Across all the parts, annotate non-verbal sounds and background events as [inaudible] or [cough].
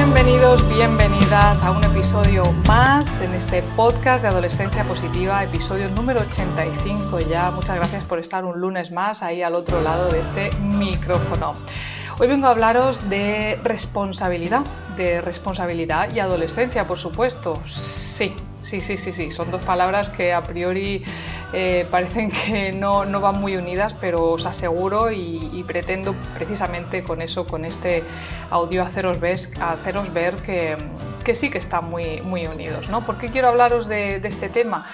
Bienvenidos, bienvenidas a un episodio más en este podcast de Adolescencia Positiva, episodio número 85 ya. Muchas gracias por estar un lunes más ahí al otro lado de este micrófono. Hoy vengo a hablaros de responsabilidad, de responsabilidad y adolescencia, por supuesto. Sí, sí, sí, sí, sí. Son dos palabras que a priori eh, parecen [laughs] que no, van muy unidas, pero os aseguro y, pretendo precisamente con eso, con este audio, haceros ver, haceros ver que, sí que están muy, muy unidos. ¿no? ¿Por qué quiero hablaros de, este tema?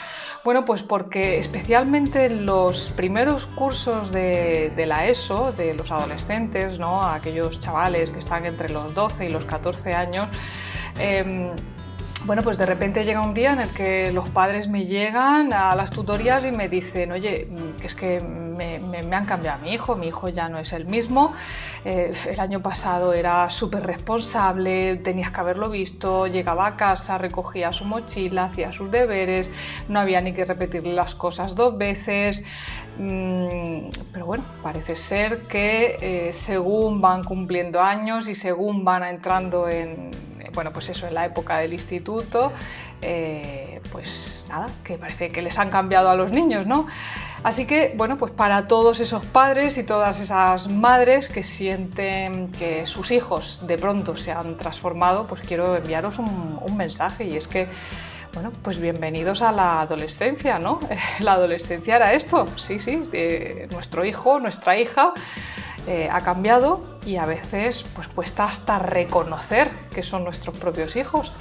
Bueno, pues porque especialmente en los primeros cursos de, la ESO, de los adolescentes, ¿no? aquellos chavales que están entre los 12 y los 14 años, em, bueno, pues de repente llega un día en el que los padres me llegan a las tutorías y me dicen, oye, mm, que es que me, han cambiado a mi hijo, mi hijo ya no es el mismo, eh, el año pasado era súper responsable, tenías que haberlo visto, llegaba a casa, recogía su mochila, hacía sus deberes, no había ni que repetirle las cosas dos veces, mm, pero bueno, parece ser que eh, según van cumpliendo años y según van entrando en bueno, pues eso, en la época del instituto, eh, pues nada, que parece que les han cambiado a los niños, ¿no? Así que, bueno, pues para todos esos padres y todas esas madres que sienten que sus hijos de pronto se han transformado, pues quiero enviaros un, mensaje y es que, bueno, pues bienvenidos a la adolescencia, ¿no? [laughs] La adolescencia era esto, sí, sí, nuestro hijo, nuestra hija eh, ha cambiado y a veces pues cuesta hasta reconocer que son nuestros propios hijos.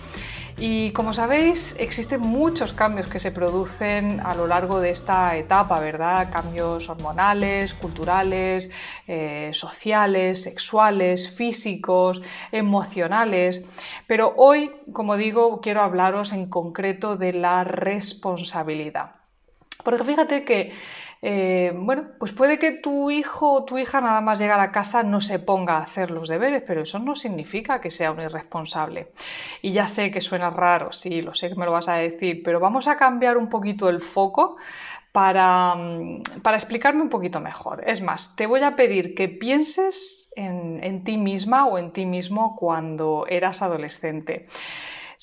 Y como sabéis, existen muchos cambios que se producen a lo largo de esta etapa, ¿verdad? Cambios hormonales, culturales, eh, sociales, sexuales, físicos, emocionales. Pero hoy, como digo, quiero hablaros en concreto de la responsabilidad. Porque fíjate que eh, bueno, pues puede que tu hijo o tu hija nada más llegar a casa no se ponga a hacer los deberes, pero eso no significa que sea un irresponsable. Y ya sé que suena raro, sí, lo sé que me lo vas a decir, pero vamos a cambiar un poquito el foco para, mm, explicarme un poquito mejor. Es más, te voy a pedir que pienses en ti misma o en ti mismo cuando eras adolescente.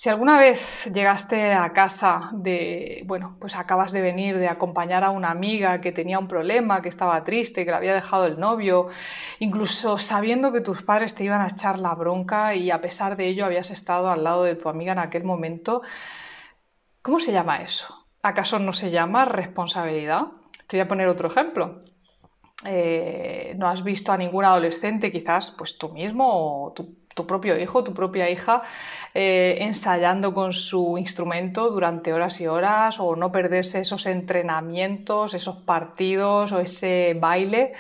Si alguna vez llegaste a casa de, bueno, pues acabas de venir de acompañar a una amiga que tenía un problema, que estaba triste, que le había dejado el novio, incluso sabiendo que tus padres te iban a echar la bronca y a pesar de ello habías estado al lado de tu amiga en aquel momento, ¿cómo se llama eso? ¿Acaso no se llama responsabilidad? Te voy a poner otro ejemplo. Eh, no has visto a ningún adolescente, quizás pues tú mismo o tu tu propio hijo, tu propia hija, eh, ensayando con su instrumento durante horas y horas o no perderse esos entrenamientos, esos partidos o ese baile,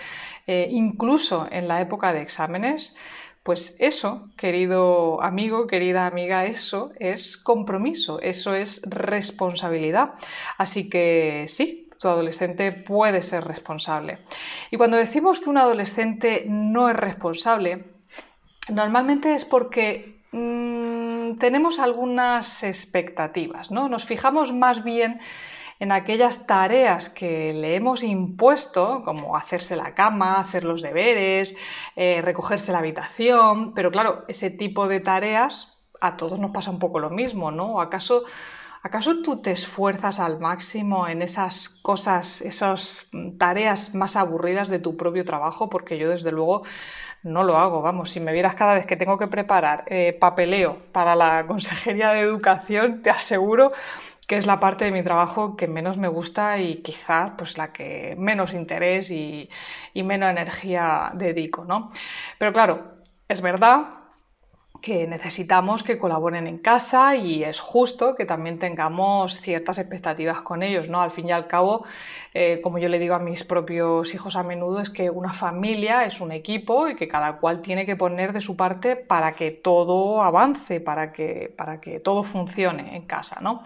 eh, incluso en la época de exámenes. Pues eso, querido amigo, querida amiga, eso es compromiso, eso es responsabilidad. Así que sí, tu adolescente puede ser responsable. Y cuando decimos que un adolescente no es responsable, Normalmente es porque mm, tenemos algunas expectativas, ¿no? Nos fijamos más bien en aquellas tareas que le hemos impuesto, como hacerse la cama, hacer los deberes, eh, recogerse la habitación, pero claro, ese tipo de tareas a todos nos pasa un poco lo mismo, ¿no? ¿Acaso, ¿Acaso tú te esfuerzas al máximo en esas cosas, esas tareas más aburridas de tu propio trabajo? Porque yo desde luego no lo hago, vamos, si me vieras cada vez que tengo que preparar eh, papeleo para la [laughs] Consejería de Educación, te aseguro que es la parte de mi trabajo que menos me gusta y quizás pues la que menos interés y, y menos energía dedico, ¿no? Pero claro, es verdad que necesitamos que colaboren en casa y es justo que también tengamos ciertas expectativas con ellos, ¿no? Al fin y al cabo, eh, como yo le digo a mis propios hijos a menudo, es que una familia es un equipo y que cada cual tiene que poner de su parte para que todo avance, para que, para que todo funcione en casa, ¿no?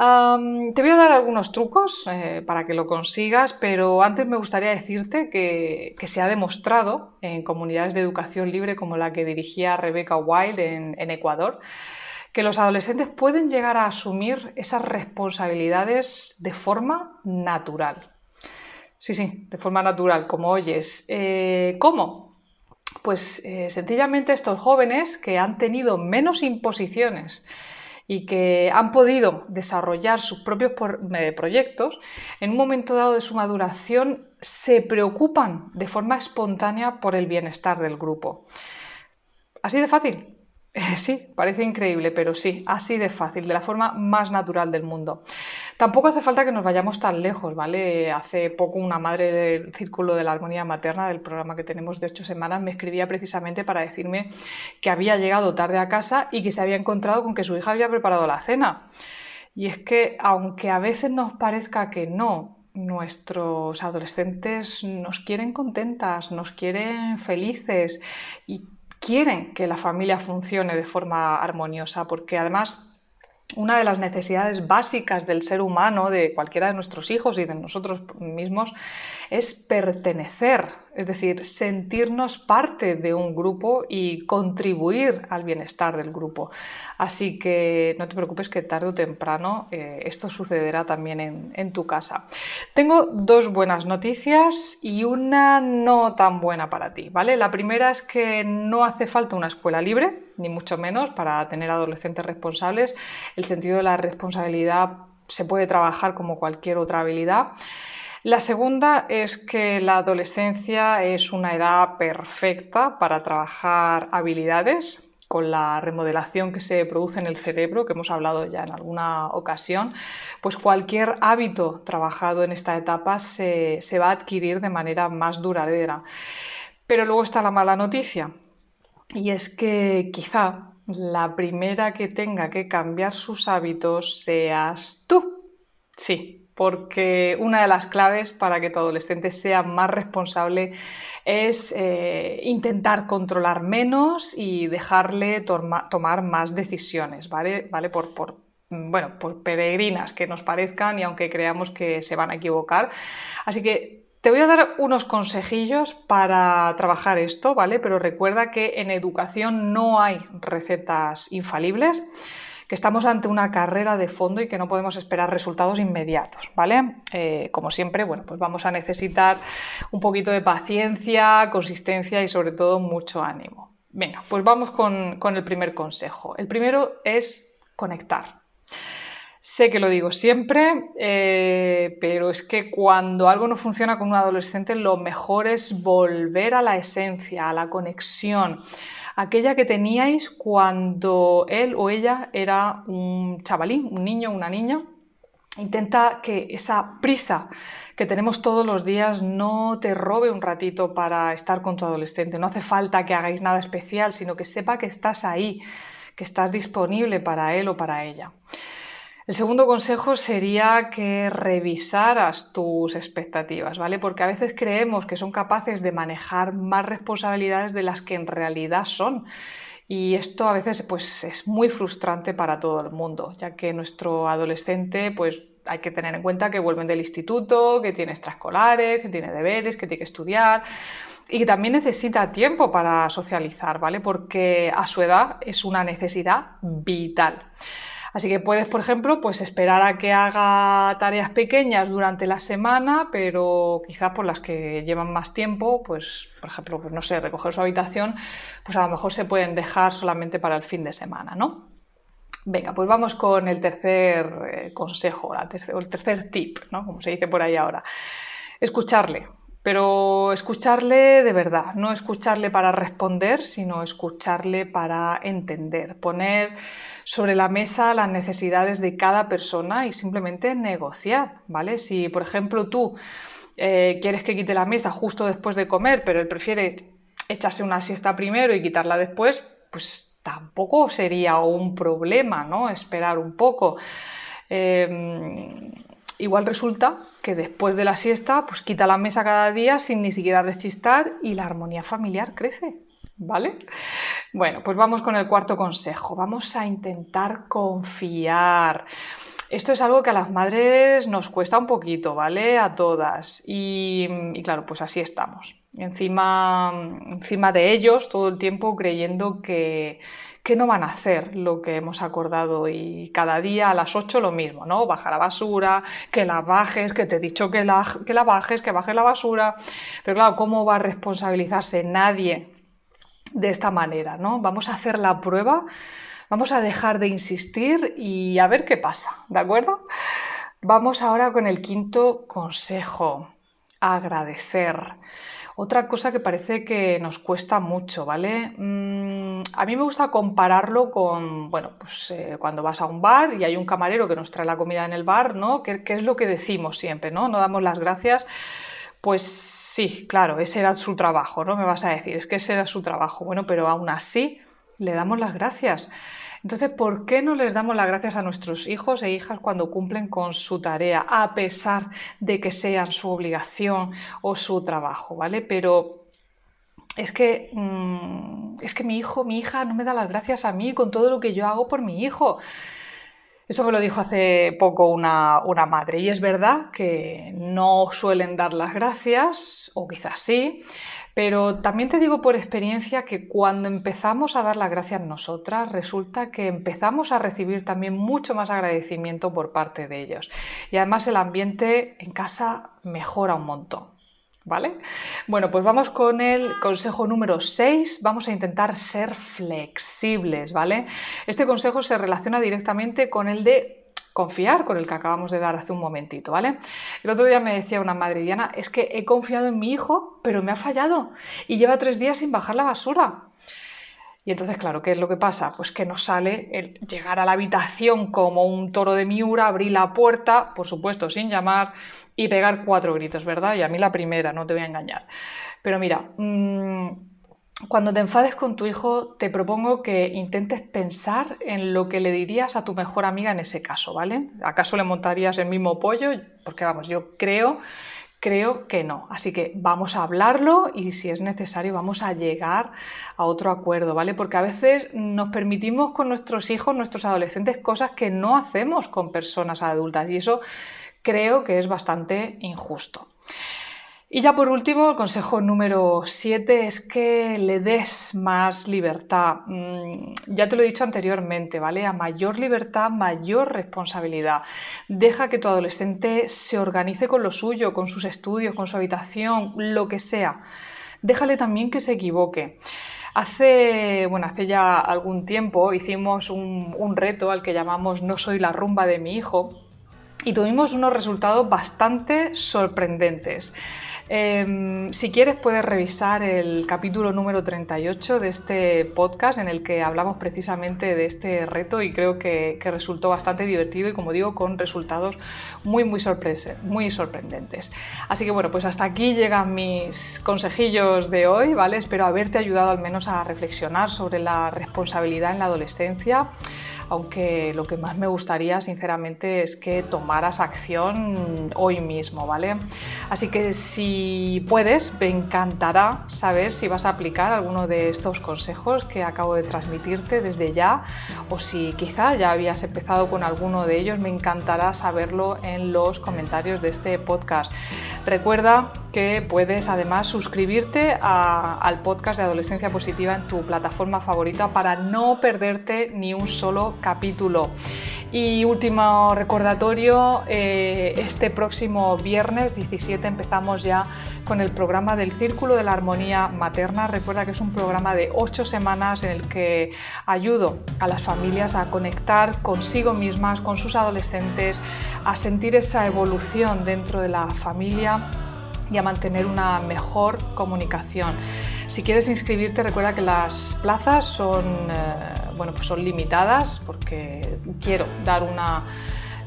Te voy a dar algunos trucos eh, para que lo consigas, pero antes me gustaría decirte que, se ha demostrado en comunidades de educación libre como la que dirigía Rebecca Wild en, Ecuador, que los adolescentes pueden llegar a asumir esas responsabilidades de forma natural. Sí, sí, de forma natural, como oyes. Eh, ¿Cómo? Pues eh, sencillamente estos jóvenes que han tenido menos imposiciones y que han podido desarrollar sus propios proyectos, en un momento dado de su maduración se preocupan de forma espontánea por el bienestar del grupo. Así de fácil. [laughs] Sí, parece increíble, pero sí, así de fácil, de la forma más natural del mundo. Tampoco hace falta que nos vayamos tan lejos, ¿vale? Hace poco una madre del Círculo de la Armonía Materna, del programa que tenemos de ocho semanas, me escribía precisamente para decirme que había llegado tarde a casa y que se había encontrado con que su hija había preparado la cena. Y es que, aunque a veces nos parezca que no, nuestros adolescentes nos quieren contentas, nos quieren felices y quieren que la familia funcione de forma armoniosa, porque además una de las necesidades básicas del ser humano, de cualquiera de nuestros hijos y de nosotros mismos, es pertenecer, es decir, sentirnos parte de un grupo y contribuir al bienestar del grupo. Así que no te preocupes que tarde o temprano eh, esto sucederá también en, en tu casa. Tengo dos buenas noticias y una no tan buena para ti, ¿vale? La primera es que no hace falta una escuela libre, ni mucho menos, para tener adolescentes responsables. El sentido de la responsabilidad se puede trabajar como cualquier otra habilidad. La segunda es que la adolescencia es una edad perfecta para trabajar habilidades con la remodelación que se produce en el cerebro, que hemos hablado ya en alguna ocasión, pues cualquier hábito trabajado en esta etapa se, se va a adquirir de manera más duradera. Pero luego está la mala noticia, y es que quizá la primera que tenga que cambiar sus hábitos seas tú. Sí, porque una de las claves para que tu adolescente sea más responsable es eh, intentar controlar menos y dejarle tomar más decisiones, ¿vale? ¿Vale? Por, por, bueno, por peregrinas que nos parezcan y aunque creamos que se van a equivocar. Así que te voy a dar unos consejillos para trabajar esto, ¿vale? Pero recuerda que en educación no hay recetas infalibles que estamos ante una carrera de fondo y que no podemos esperar resultados inmediatos, ¿vale? Eh, como siempre, bueno, pues vamos a necesitar un poquito de paciencia, consistencia y sobre todo mucho ánimo. Venga, pues vamos con, el primer consejo. El primero es conectar. Sé que lo digo siempre, eh, pero es que cuando algo no funciona con un adolescente, lo mejor es volver a la esencia, a la conexión, aquella que teníais cuando él o ella era un chavalín, un niño, una niña. Intenta que esa prisa que tenemos todos los días no te robe un ratito para estar con tu adolescente. No hace falta que hagáis nada especial, sino que sepa que estás ahí, que estás disponible para él o para ella. El segundo consejo sería que revisaras tus expectativas, ¿vale? Porque a veces creemos que son capaces de manejar más responsabilidades de las que en realidad son. Y esto a veces pues, es muy frustrante para todo el mundo, ya que nuestro adolescente pues, hay que tener en cuenta que vuelven del instituto, que tiene extraescolares, que tiene deberes, que tiene que estudiar y que también necesita tiempo para socializar, ¿vale? Porque a su edad es una necesidad vital. Así que puedes, por ejemplo, pues esperar a que haga tareas pequeñas durante la semana, pero quizás por las que llevan más tiempo, pues, por ejemplo, pues no sé, recoger su habitación, pues a lo mejor se pueden dejar solamente para el fin de semana, ¿no? Venga, pues vamos con el tercer eh, consejo, o el tercer tip, ¿no? Como se dice por ahí ahora. Escucharle pero escucharle de verdad, no escucharle para responder, sino escucharle para entender, poner sobre la mesa las necesidades de cada persona y simplemente negociar, ¿vale? Si, por ejemplo, tú eh, quieres que quite la mesa justo después de comer, pero él prefiere echarse una siesta primero y quitarla después, pues tampoco sería un problema, ¿no? Esperar un poco. Em, igual resulta que después de la siesta, pues quita la mesa cada día sin ni siquiera rechistar y la armonía familiar crece. ¿Vale? Bueno, pues vamos con el cuarto consejo. Vamos a intentar confiar. Esto es algo que a las madres nos cuesta un poquito, ¿vale? A todas. Y, claro, pues así estamos. Encima, encima de ellos todo el tiempo creyendo que, que no van a hacer lo que hemos acordado y cada día a las 8 lo mismo, ¿no? Baja la basura, que la bajes, que te he dicho que la, que la bajes, que bajes la basura. Pero claro, ¿cómo va a responsabilizarse nadie de esta manera, ¿no? Vamos a hacer la prueba Vamos a dejar de insistir y a ver qué pasa, ¿de acuerdo? Vamos ahora con el quinto consejo, agradecer. Otra cosa que parece que nos cuesta mucho, ¿vale? Mm, a mí me gusta compararlo con, bueno, pues eh, cuando vas a un bar y hay un camarero que nos trae la comida en el bar, ¿no? ¿Qué, ¿Qué, es lo que decimos siempre, ¿no? No damos las gracias. Pues sí, claro, ese era su trabajo, ¿no? Me vas a decir, es que ese era su trabajo. Bueno, pero aún así le damos las gracias. Entonces, ¿por qué no les damos las gracias a nuestros hijos e hijas cuando cumplen con su tarea, a pesar de que sean su obligación o su trabajo, ¿vale? Pero es que, mm, es que mi hijo, mi hija no me da las gracias a mí con todo lo que yo hago por mi hijo. Eso me lo dijo hace poco una, una, madre y es verdad que no suelen dar las gracias, o quizás sí, pero también te digo por experiencia que cuando empezamos a dar las gracias nosotras, resulta que empezamos a recibir también mucho más agradecimiento por parte de ellos. Y además el ambiente en casa mejora un montón. ¿Vale? Bueno, pues vamos con el consejo número 6. Vamos a intentar ser flexibles, ¿vale? Este consejo se relaciona directamente con el de confiar con el que acabamos de dar hace un momentito, ¿vale? El otro día me decía una madre Diana, es que he confiado en mi hijo, pero me ha fallado y lleva tres días sin bajar la basura. Y entonces, claro, ¿qué es lo que pasa? Pues que nos sale el llegar a la habitación como un toro de miura, abrir la puerta, por supuesto, sin llamar, y pegar cuatro gritos, ¿verdad? Y a mí la primera, no te voy a engañar. Pero mira, mmm, cuando te enfades con tu hijo, te propongo que intentes pensar en lo que le dirías a tu mejor amiga en ese caso, ¿vale? ¿Acaso le montarías el mismo pollo? Porque vamos, yo creo, creo que no. Así que vamos a hablarlo y si es necesario vamos a llegar a otro acuerdo, ¿vale? Porque a veces nos permitimos con nuestros hijos, nuestros adolescentes, cosas que no hacemos con personas adultas y eso creo que es bastante injusto. Y ya por último, el consejo número 7 es que le des más libertad. Mm, ya te lo he dicho anteriormente, ¿vale? A mayor libertad, mayor responsabilidad. Deja que tu adolescente se organice con lo suyo, con sus estudios, con su habitación, lo que sea. Déjale también que se equivoque. Hace, bueno, hace ya algún tiempo hicimos un, un reto al que llamamos No soy la rumba de mi hijo y tuvimos unos resultados bastante sorprendentes. Em, si quieres puedes revisar el capítulo número 38 de este podcast en el que hablamos precisamente de este reto y creo que, resultó bastante divertido y como digo con resultados muy muy, muy sorprendentes. Así que bueno, pues hasta aquí llegan mis consejillos de hoy, ¿vale? Espero haberte ayudado al menos a reflexionar sobre la responsabilidad en la adolescencia aunque lo que más me gustaría sinceramente es que tomaras acción hoy mismo, ¿vale? Así que si puedes, me encantará saber si vas a aplicar alguno de estos consejos que acabo de transmitirte desde ya o si quizá ya habías empezado con alguno de ellos, me encantará saberlo en los comentarios de este podcast. Recuerda que puedes además suscribirte al podcast de Adolescencia Positiva en tu plataforma favorita para no perderte ni un solo capítulo. Y último recordatorio, eh, este próximo viernes 17 empezamos ya con el programa del Círculo de la Armonía Materna. Recuerda que es un programa de ocho semanas en el que ayudo a las familias a conectar consigo mismas, con sus adolescentes, a sentir esa evolución dentro de la familia y a mantener una mejor comunicación. Si quieres inscribirte, recuerda que las plazas son, eh, bueno, pues son limitadas porque quiero dar una,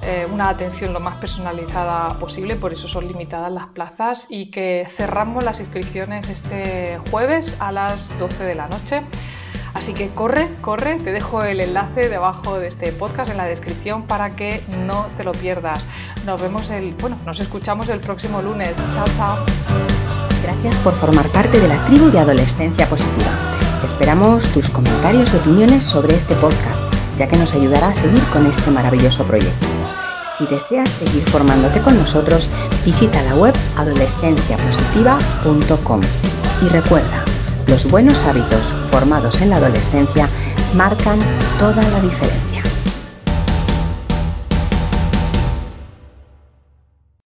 eh, una atención lo más personalizada posible, por eso son limitadas las plazas y que cerramos las inscripciones este jueves a las 12 de la noche. Así que corre, corre, te dejo el enlace debajo de este podcast en la descripción para que no te lo pierdas. Nos vemos el, bueno, nos escuchamos el próximo lunes. Chao, chao. Gracias por formar parte de la tribu de Adolescencia Positiva. Esperamos tus comentarios y opiniones sobre este podcast, ya que nos ayudará a seguir con este maravilloso proyecto. Si deseas seguir formándote con nosotros, visita la web adolescenciapositiva.com. Y recuerda, los buenos hábitos formados en la adolescencia marcan toda la diferencia.